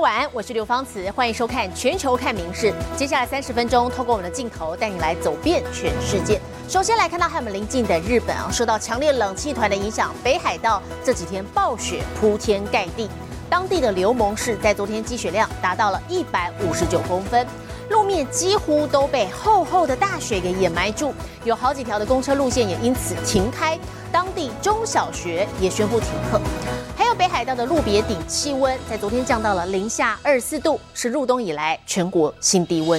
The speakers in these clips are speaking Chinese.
晚安，我是刘芳慈，欢迎收看《全球看名事》。接下来三十分钟，透过我们的镜头带你来走遍全世界。首先来看到和我们邻近的日本啊，受到强烈冷气团的影响，北海道这几天暴雪铺天盖地，当地的流盟市在昨天积雪量达到了一百五十九公分。路面几乎都被厚厚的大雪给掩埋住，有好几条的公车路线也因此停开，当地中小学也宣布停课。北海道的路别顶气温在昨天降到了零下二四度，是入冬以来全国新低温。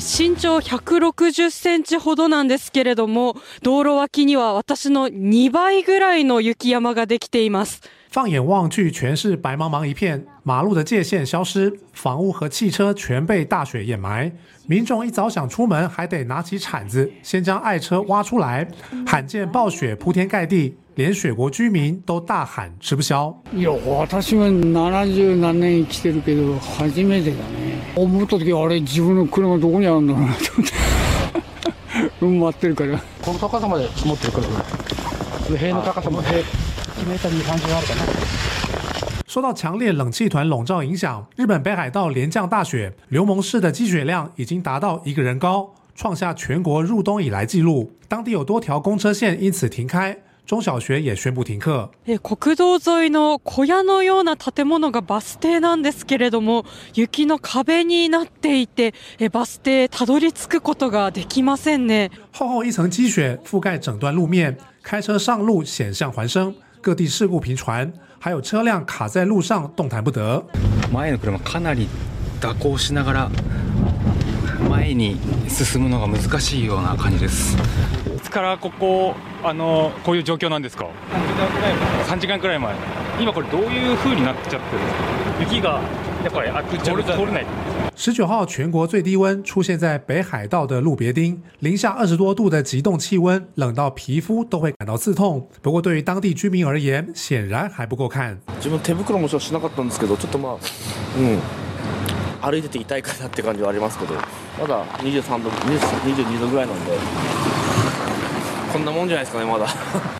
身長160センチほどなんですけれども、道路脇には私の2倍ぐらいの雪山ができています。放眼望去，全是白茫茫一片，马路的界限消失，房屋和汽车全被大雪掩埋。民众一早想出门，还得拿起铲子，先将爱车挖出来。罕见暴雪铺天盖地，连雪国居民都大喊吃不消。いや、私も七十何年来てるけど初めてだね。思った時あれ自分の車どこにあるんだろうなと思って。埋まってるから。この高さまで積もってるから。塀の高さも塀。 受到强烈冷气团笼罩影响，日本北海道连降大雪，流盟市的积雪量已经达到一个人高，创下全国入冬以来纪录。当地有多条公车线因此停开，中小学也宣布停课。国道沿いの小屋のような建物がバス停なんですけれども、雪の壁になっていて、バス停たどり着くことができませんね。厚厚一层积雪覆盖整段路面，开车上路险象环生。 各地事故频传，还有车辆卡在路上动弹不得。前の車かなり蛇行しながら前に進むのが難しいような感じです。いつからここあのこういう状況なんですか？3時間くらい前。今これどういう風になっちゃってるんですか？雪がやっぱりあっち通れない。十九号，全国最低温出现在北海道的路别町，零下二十多度的极冻气温，冷到皮肤都会感到刺痛。不过，对于当地居民而言，显然还不够看。自分手袋もしなかったんですけど、ちょっとまあ、うん、歩いてて痛いかなって感じはありますけど、まだ二十三度、二十二度ぐらいなんで。こんなもんじゃないですかね、まだ。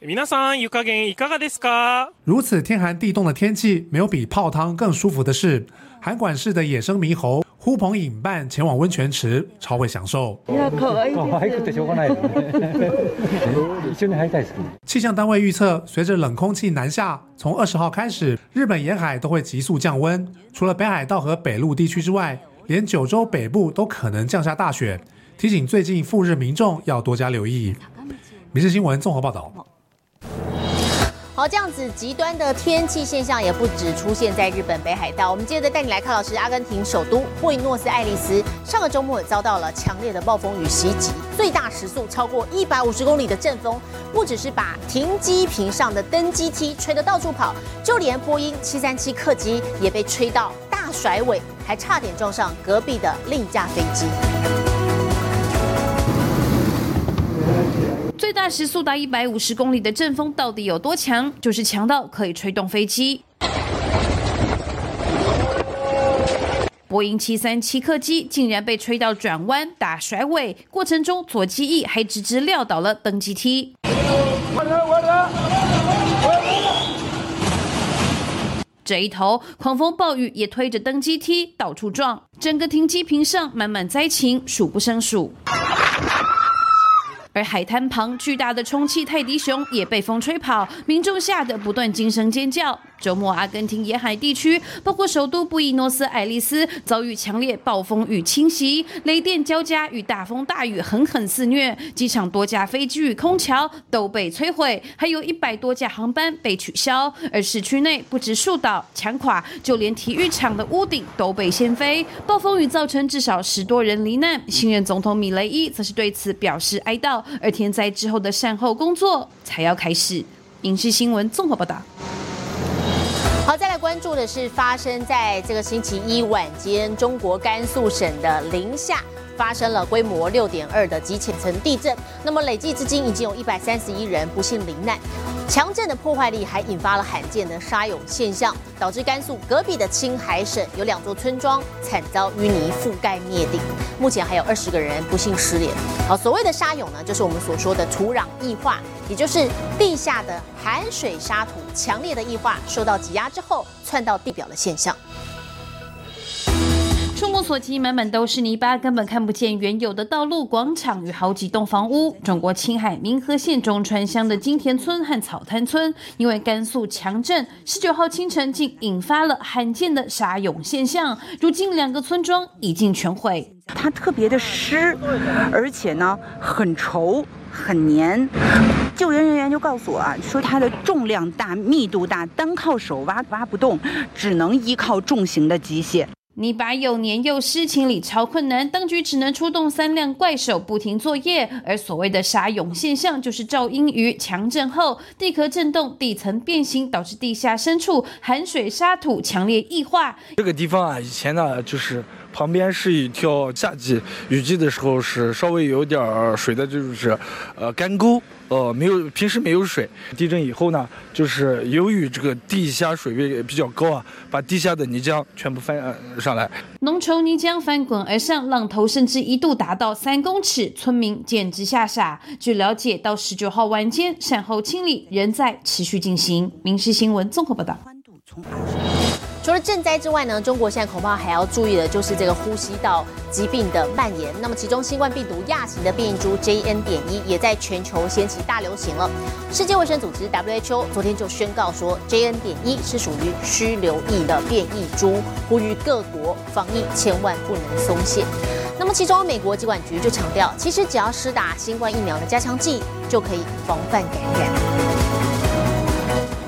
皆さん、湯加減いかがですか？如此天寒地冻的天气，没有比泡汤更舒服的事。函馆市的野生猕猴 呼朋引伴前往温泉池，超会享受。气象单位预测，随着冷空气南下，从二十号开始，日本沿海都会急速降温。除了北海道和北陆地区之外，连九州北部都可能降下大雪，提醒最近赴日民众要多加留意。民事新闻综合报道。好，这样子极端的天气现象也不止出现在日本北海道。我们接着带你来看，老师，阿根廷首都布宜诺斯艾利斯上个周末遭到了强烈的暴风雨袭击，最大时速超过一百五十公里的阵风，不只是把停机坪上的登机梯吹得到处跑，就连波音七三七客机也被吹到大甩尾，还差点撞上隔壁的另一架飞机。最大时速达一百五十公里的阵风到底有多强？就是强到可以吹动飞机。波音七三七客机竟然被吹到转弯打甩尾，过程中左机翼还直直撂倒了登机梯。这一头狂风暴雨也推着登机梯到处撞，整个停机坪上满满灾情，数不胜数。而海滩旁巨大的充气泰迪熊也被风吹跑，民众吓得不断惊声尖叫。周末，阿根廷沿海地区，包括首都布宜诺斯艾利斯，遭遇强烈暴风雨侵袭，雷电交加与大风大雨狠狠肆虐，机场多架飞机与空桥都被摧毁，还有一百多架航班被取消。而市区内不止树倒墙垮，就连体育场的屋顶都被掀飞。暴风雨造成至少十多人罹难，新任总统米雷伊则是对此表示哀悼。而天灾之后的善后工作才要开始。影视新闻综合报道。好，再来关注的是发生在这个星期一晚间，中国甘肃省的临夏。发生了规模六点二的极浅层地震，那么累计至今已经有一百三十一人不幸罹难。强震的破坏力还引发了罕见的沙涌现象，导致甘肃隔壁的青海省有两座村庄惨遭淤泥覆盖灭顶，目前还有二十个人不幸失联。好，所谓的沙涌呢，就是我们所说的土壤异化，也就是地下的含水沙土强烈的异化受到挤压之后窜到地表的现象。触目所及，满满都是泥巴，根本看不见原有的道路、广场与好几栋房屋。中国青海民和县中川乡的金田村和草滩村，因为甘肃强震，十九号清晨竟引发了罕见的沙涌现象。如今两个村庄已经全毁。它特别的湿，而且呢很稠、很黏。救援人员就告诉我啊，说它的重量大、密度大，单靠手挖挖不动，只能依靠重型的机械。泥巴又黏又湿，清理超困难，当局只能出动三辆怪手不停作业。而所谓的沙涌现象，就是噪音于强震后地壳震动、地层变形，导致地下深处含水沙土强烈异化。这个地方啊，以前呢就是旁边是一条夏季雨季的时候是稍微有点水的，就是呃干沟。呃，没有，平时没有水。地震以后呢，就是由于这个地下水位比较高啊，把地下的泥浆全部翻上来，浓稠泥浆翻滚而上，浪头甚至一度达到三公尺，村民简直吓傻。据了解，到十九号晚间，善后清理仍在持续进行。民事新闻综合报道。除了赈灾之外呢，中国现在恐怕还要注意的就是这个呼吸道疾病的蔓延。那么，其中新冠病毒亚型的变异株 JN. 点一也在全球掀起大流行了。世界卫生组织 WHO 昨天就宣告说，JN. 点一是属于需留意的变异株，呼吁各国防疫千万不能松懈。那么，其中美国疾管局就强调，其实只要施打新冠疫苗的加强剂，就可以防范感染。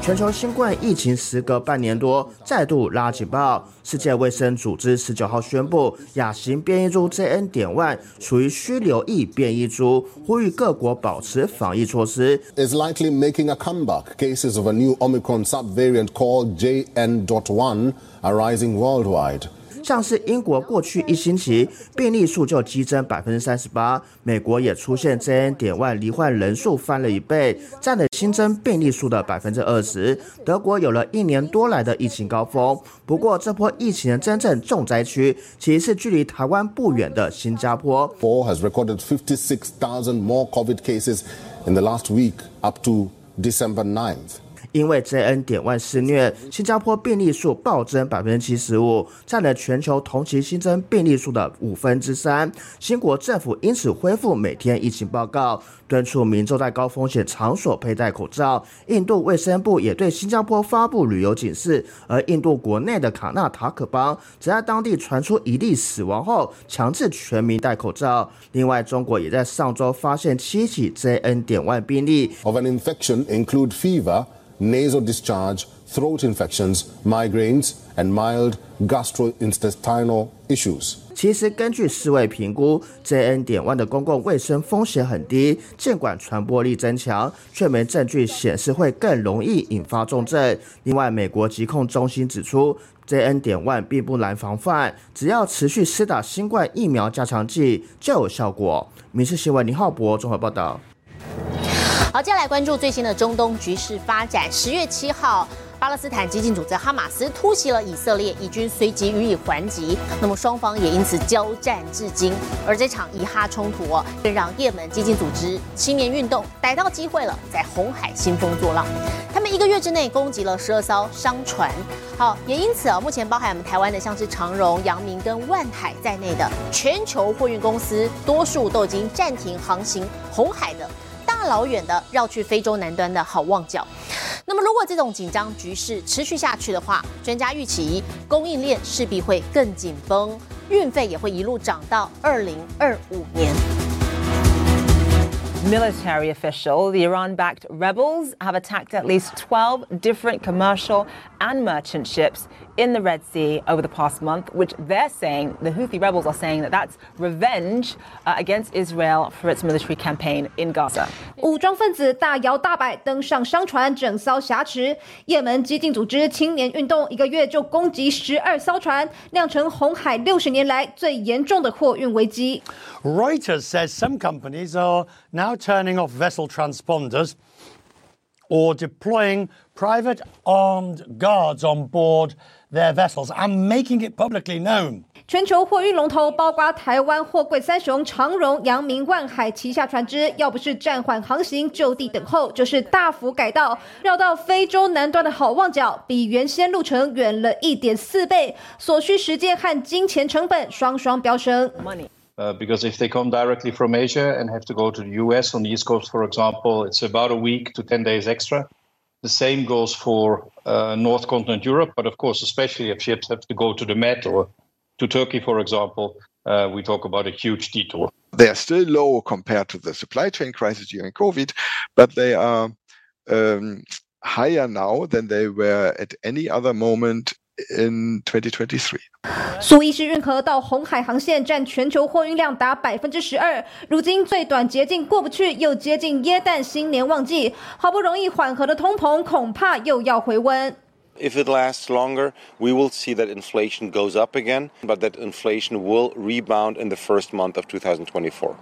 全球新冠疫情时隔半年多再度拉警报，世界卫生组织十九号宣布，亚型变异株 JN. 点 Y 属于需留意变异株，呼吁各国保持防疫措施。Is likely making a comeback. Cases of a new Omicron subvariant called JN. dot one are rising worldwide. 像是英国过去一星期病例数就激增百分之三十八，美国也出现 JN. 点万罹患人数翻了一倍，占了新增病例数的百分之二十。德国有了一年多来的疫情高峰，不过这波疫情的真正重灾区其实是距离台湾不远的新加坡。Four has recorded fifty six thousand more COVID cases in the last week up to December ninth. 因为 JN. 点万肆虐，新加坡病例数暴增百分之七十五，占了全球同期新增病例数的五分之三。新国政府因此恢复每天疫情报告，敦促民众在高风险场所佩戴口罩。印度卫生部也对新加坡发布旅游警示，而印度国内的卡纳塔可邦则在当地传出一例死亡后，强制全民戴口罩。另外，中国也在上周发现七起 JN. 点万病例。Of an infection include fever. Nasal discharge, throat infections, migraines, and mild gastrointestinal issues. 其实，根据世卫评估，JN. 点万的公共卫生风险很低，尽管传播力增强，却没证据显示会更容易引发重症。另外，美国疾控中心指出，JN. 点万并不难防范，只要持续施打新冠疫苗加强剂就有效果。民事新闻林浩博综合报道。好，接下来关注最新的中东局势发展。十月七号，巴勒斯坦激进组织哈马斯突袭了以色列，以军随即予以还击。那么双方也因此交战至今。而这场以哈冲突，更让也门激进组织青年运动逮到机会了，在红海兴风作浪。他们一个月之内攻击了十二艘商船。好，也因此啊，目前包含我们台湾的像是长荣、阳明跟万海在内的全球货运公司，多数都已经暂停航行红海的。大老远的绕去非洲南端的好望角，那么如果这种紧张局势持续下去的话，专家预期供应链势必会更紧绷，运费也会一路涨到二零二五年。Military official, the Iran backed rebels have attacked at least 12 different commercial and merchant ships in the Red Sea over the past month, which they're saying, the Houthi rebels are saying that that's revenge uh, against Israel for its military campaign in Gaza. 武装分子大摇大摆登上商船，整艘挟持。也门激进组织青年运动一个月就攻击十二艘船，酿成红海六十年来最严重的货运危机。Reuters says some companies are now turning off vessel transponders or deploying private armed guards on board their vessels and making it publicly known. 全球货运龙头包括台湾货柜三雄长荣、扬明、万海旗下船只，要不是暂缓航行就地等候，就是大幅改道绕到非洲南端的好望角，比原先路程远了一点四倍，所需时间和金钱成本双双飙升。Money. because if they come directly from Asia and have to go to the US on the East Coast, for example, it's about a week to 10 days extra. The same goes for uh, North Continent Europe, but of course, especially if ships have to go to the Med or to Turkey, for example, uh, we talk about a huge detour. They are still low compared to the supply chain crisis during COVID, but they are um, higher now than they were at any other moment in 2023. 苏伊士运河到红海航线占全球货运量达百分之十二，如今最短捷径过不去，又接近耶诞新年旺季，好不容易缓和的通膨恐怕又要回温。 If it lasts longer, we will see that inflation goes up again, but that inflation will rebound in the first month of 2024.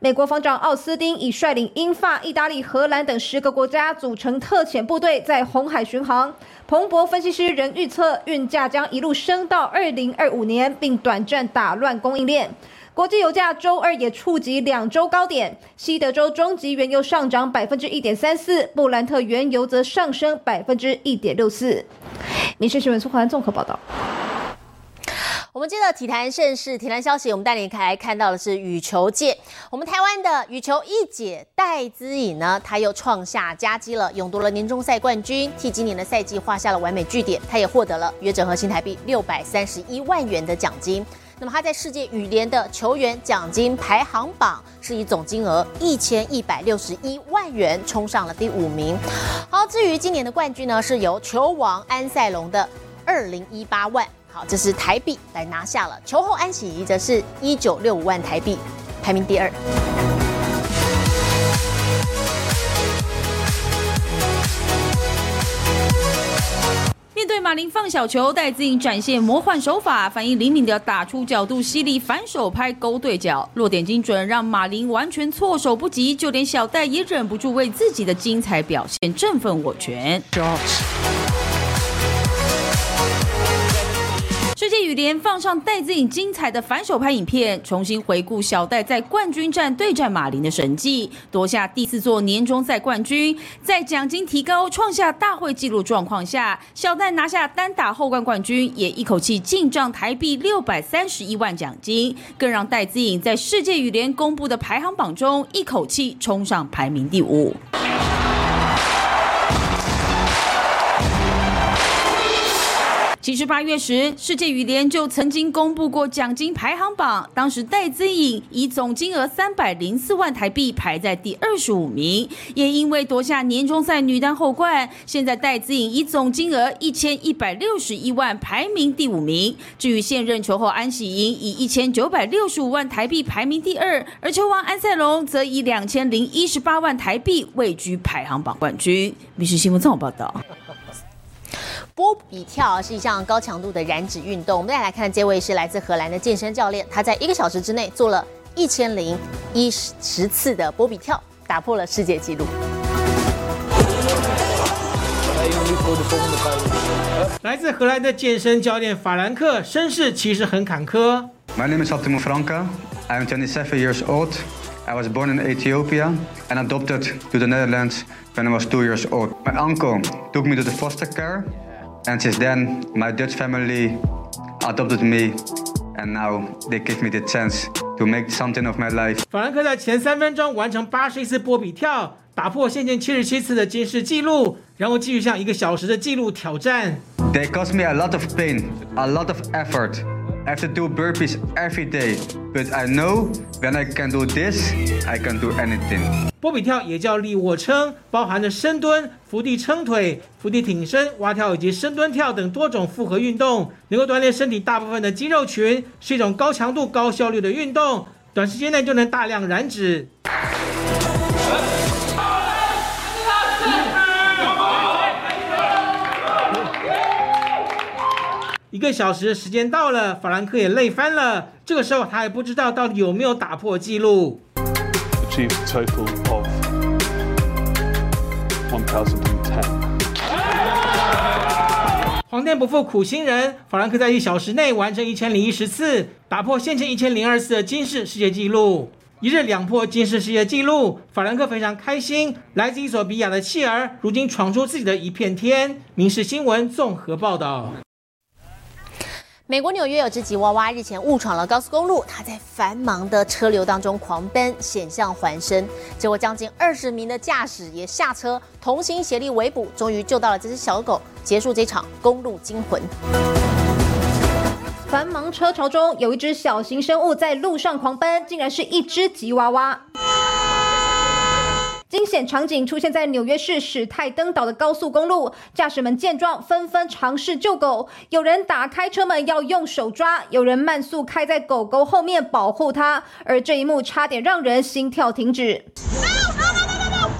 美国防长奥斯汀已率领英法、意大利、荷兰等十个国家组成特遣部队，在红海巡航。彭博分析师仍预测，运价将一路升到二零二五年，并短暂打乱供应链。国际油价周二也触及两周高点，西德州中级原油上涨百分之一点三四，布兰特原油则上升百分之一点六四。民事新闻苏环综合报道。我们接着体坛盛世，体坛消息，我们带你来看到的是羽球界。我们台湾的羽球一姐戴资颖呢，她又创下佳绩了，勇夺了年终赛冠军，替今年的赛季画下了完美句点。她也获得了约整合新台币六百三十一万元的奖金。那么她在世界羽联的球员奖金排行榜是以总金额一千一百六十一万元冲上了第五名。好，至于今年的冠军呢，是由球王安塞龙的二零一八万。好，这是台币来拿下了。球后安喜怡则是一九六五万台币，排名第二。面对马林放小球，戴资颖展现魔幻手法，反应灵敏的打出角度犀利，反手拍勾对角，落点精准，让马林完全措手不及。就连小戴也忍不住为自己的精彩表现振奋我拳。羽联放上戴资颖精彩的反手拍影片，重新回顾小戴在冠军战对战马林的神迹，夺下第四座年终赛冠军。在奖金提高、创下大会纪录状况下，小戴拿下单打后冠冠军，也一口气进账台币六百三十一万奖金，更让戴资颖在世界羽联公布的排行榜中一口气冲上排名第五。其实八月时，世界羽联就曾经公布过奖金排行榜，当时戴资颖以总金额三百零四万台币排在第二十五名，也因为夺下年终赛女单后冠，现在戴资颖以总金额一千一百六十一万排名第五名。至于现任球后安喜莹以一千九百六十五万台币排名第二，而球王安塞龙则以两千零一十八万台币位居排行榜冠军。密室新闻综合报道。波比跳是一项高强度的燃脂运动。我们再来看，这位是来自荷兰的健身教练，他在一个小时之内做了一千零一十次的波比跳，打破了世界纪录。来自荷兰的健身教练法兰克，身世其实很坎坷。My name is Optimo Franca. I'm 27 years old. I was born in Ethiopia and adopted to the Netherlands when I was two years old. My uncle took me to the foster care, and since then, my Dutch family adopted me, and now they give me the chance to make something of my life. 法兰克在前三分钟完成八十一次波比跳，打破现前七十七次的金氏纪录，然后继续向一个小时的纪录挑战。 They caused me a lot of pain, a lot of effort, I have to do burpees every day, but I know when I can do this, I can do anything. 波比跳也叫立卧撑，包含着深蹲、伏地撑腿、伏地挺身、蛙跳以及深蹲跳等多种复合运动，能够锻炼身体大部分的肌肉群，是一种高强度、高效率的运动，短时间内就能大量燃脂。个小时的时间到了，法兰克也累翻了。这个时候他还不知道到底有没有打破纪录。皇天不负苦心人，法兰克在一小时内完成一千零一十次，打破先前一千零二次的金氏世界纪录。一日两破金氏世界纪录，法兰克非常开心。来自伊索比亚的妻儿，如今闯出自己的一片天。《民事新闻》综合报道。美国纽约有只吉娃娃日前误闯了高速公路，它在繁忙的车流当中狂奔，险象环生。结果将近二十名的驾驶也下车，同心协力围捕，终于救到了这只小狗，结束这场公路惊魂。繁忙车潮中，有一只小型生物在路上狂奔，竟然是一只吉娃娃。惊险场景出现在纽约市史泰登岛的高速公路，驾驶们见状纷纷尝试救狗，有人打开车门要用手抓，有人慢速开在狗狗后面保护它，而这一幕差点让人心跳停止。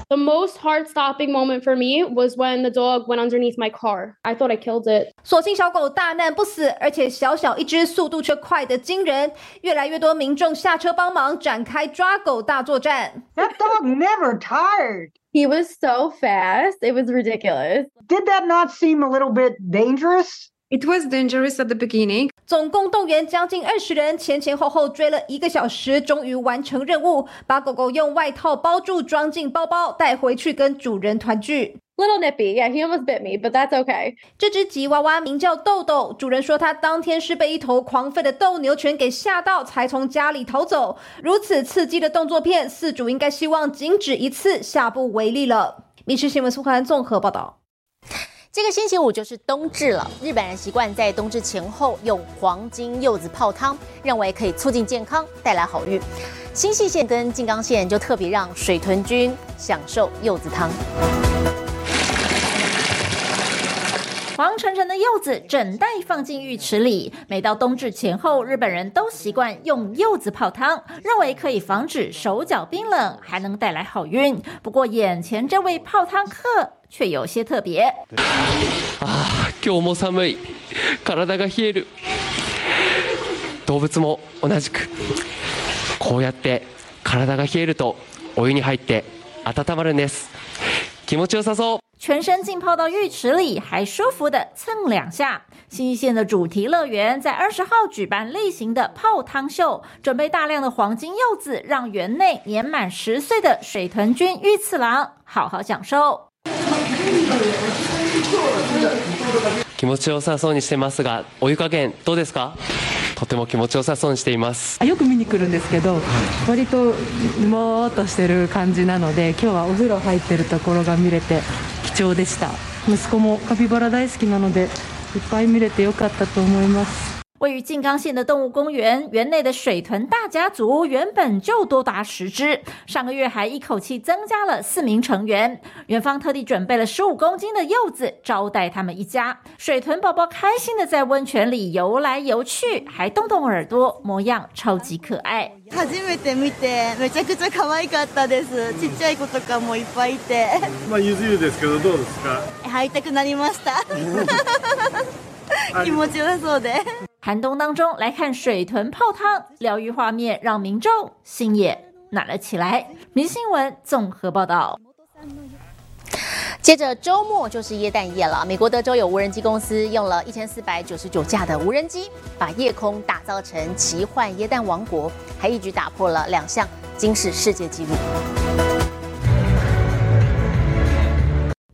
The most heart-stopping moment for me was when the dog went underneath my car. I thought I killed it. 所幸小狗大难不死，而且小小一只，速度却快得惊人。越来越多民众下车帮忙，展开抓狗大作战。 That dog never tired. He was so fast. It was ridiculous. Did that not seem a little bit dangerous? It was dangerous at the beginning. 总共动员将近二十人，前前后后追了一个小时，终于完成任务，把狗狗用外套包住，装进包包，带回去跟主人团聚。Little nippy. Yeah, he almost bit me, but that's okay. 这只吉娃娃名叫豆豆，主人说他当天是被一头狂吠的斗牛犬给吓到，才从家里逃走。如此刺激的动作片，饲主应该希望仅止一次，下不为例了。密室新闻苏涵综合报道。这个星期五就是冬至了，日本人习惯在冬至前后用黄金柚子泡汤，认为可以促进健康，带来好运。新细线跟静冈县就特别让水豚君享受柚子汤。黄澄澄的柚子整袋放进浴池里，每到冬至前后，日本人都习惯用柚子泡汤，认为可以防止手脚冰冷，还能带来好运。不过，眼前这位泡汤客却有些特别。ああ今日も寒い体が冷える動物も同じくこうやって体が冷えるとお湯に入って温まるんです気持ちよさそう 全身浸泡到浴池里，还舒服的蹭两下。新泻县的主题乐园在二十号举办例行的泡汤秀，准备大量的黄金柚子，让园内年满十岁的水豚君玉次郎好好享受。気持ちよさそうにしてますがお湯加減どうですかとても気持ちよさそうにしていますよく見に来るんですけど割ともーっとしてる感じなので今日はお風呂入ってるところが見れて貴 重でした。息子もカピバラ大好きなのでいっぱい見れてよかったと思います。位于静冈县的动物公园，园内的水豚大家族原本就多达十只，上个月还一口气增加了四名成员。园方特地准备了十五公斤的柚子招待他们一家。水豚宝宝开心的在温泉里游来游去，还动动耳朵，模样超级可愛。初めて見てめちゃくちゃ可愛かったです。ちっちゃい子とかもいっぱいいて。まあゆず湯ですけどどうですか。入りたくなりました。 気持ちよさそうで。寒冬当中来看水豚泡汤，疗愈画面让民众心也暖了起来。明新闻综合报道。接着周末就是耶诞夜了，美国德州有无人机公司用了一千四百九十九架的无人机，把夜空打造成奇幻耶诞王国，还一举打破了两项惊世世界纪录。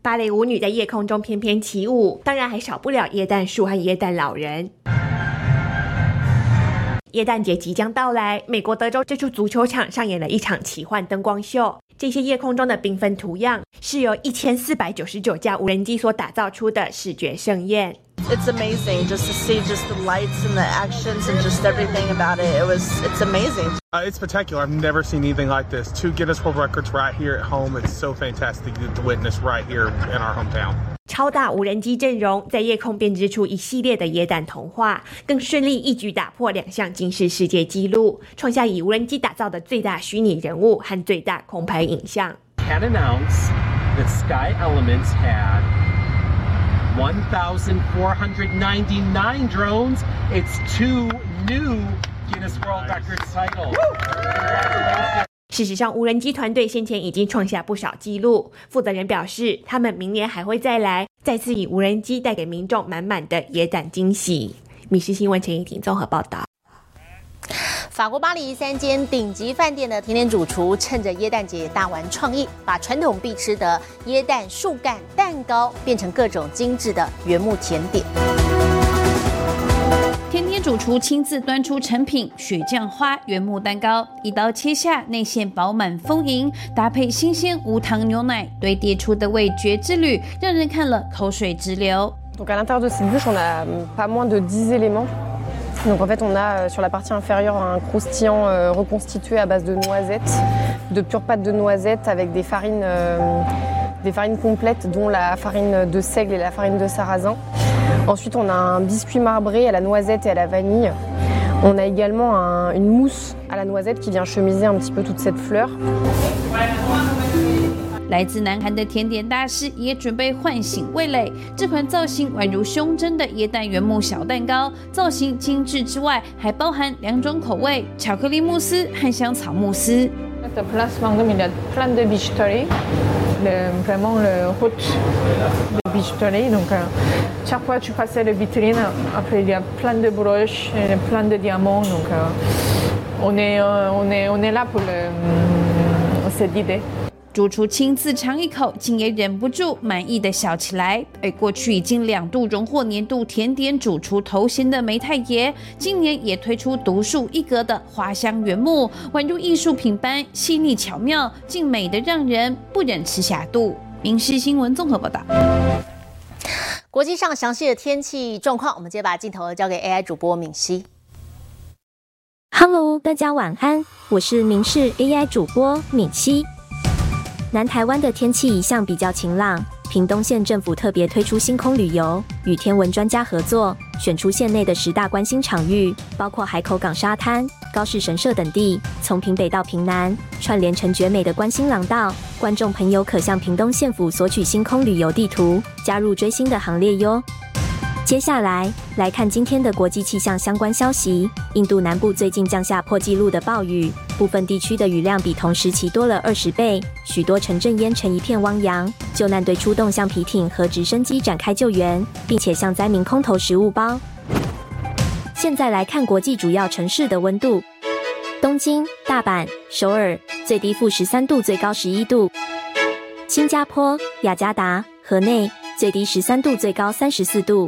芭蕾舞女在夜空中翩翩起舞，当然还少不了液氮树和液氮老人。耶诞节即将到来，美国德州这处足球场上演了一场奇幻灯光秀。这些夜空中的缤纷图样，是由一千四百九十九架无人机所打造出的视觉盛宴。it's amazing just to see just the lights and the actions and just everything about it. It was it's amazing. Uh, it's spectacular. I've never seen anything like this. Two Guinness World Records right here at home. It's so fantastic to witness right here in our hometown. 超大无人机阵容在夜空编织出一系列的野胆童话，更顺利一举打破两项金氏世界纪录，创下以无人机打造的最大虚拟人物和最大空拍影像。Can announce that Sky Elements had 1,499 drones. It's two new Guinness World Records titles. 事实上，无人机团队先前已经创下不少纪录。负责人表示，他们明年还会再来，再次以无人机带给民众满满的野胆惊喜。米氏新闻陈怡婷综合报道。法国巴黎三间顶级饭店的甜点主厨趁着耶诞节大玩创意，把传统必吃的椰蛋树干蛋糕变成各种精致的原木甜点。甜点主厨亲自端出成品雪酱花原木蛋糕，一刀切下，内馅饱满丰盈，搭配新鲜无糖牛奶，堆叠出的味觉之旅，让人看了口水直流。Donc à l'intérieur de cette bûche, on a pas moins de 10 éléments. Donc en fait, on a sur la partie inférieure un croustillant reconstitué à base de noisettes, de pure pâte de noisettes avec des farines, des farines complètes, dont la farine de seigle et la farine de sarrasin. Ensuite, on a un biscuit marbré à la noisette et à la vanille. On a également un, une mousse à la noisette qui vient chemiser un petit peu toute cette fleur. 来自南韩的甜点大师也准备唤醒味蕾。这款造型宛如胸针的椰蛋原木小蛋糕，造型精致之外，还包含两种口味：巧克力慕斯和香草慕斯。主厨亲自尝一口，竟也忍不住满意的笑起来。而过去已经两度荣获年度甜点主厨头衔的梅太爷，今年也推出独树一格的花香原木，宛如艺术品般细腻巧妙，竟美得让人不忍吃下肚。民事新闻综合报道。国际上详细的天气状况，我们接把镜头交给 AI 主播敏熙。Hello，大家晚安，我是民事 AI 主播敏熙。南台湾的天气一向比较晴朗，屏东县政府特别推出星空旅游，与天文专家合作，选出县内的十大观星场域，包括海口港沙滩、高士神社等地，从屏北到屏南，串联成绝美的观星廊道。观众朋友可向屏东县府索取星空旅游地图，加入追星的行列哟。接下来来看今天的国际气象相关消息。印度南部最近降下破纪录的暴雨，部分地区的雨量比同时期多了二十倍，许多城镇淹成一片汪洋。救难队出动橡皮艇和直升机展开救援，并且向灾民空投食物包。现在来看国际主要城市的温度：东京、大阪、首尔最低负十三度，最高十一度；新加坡、雅加达、河内最低十三度，最高三十四度。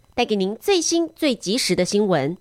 带给您最新、最及时的新闻。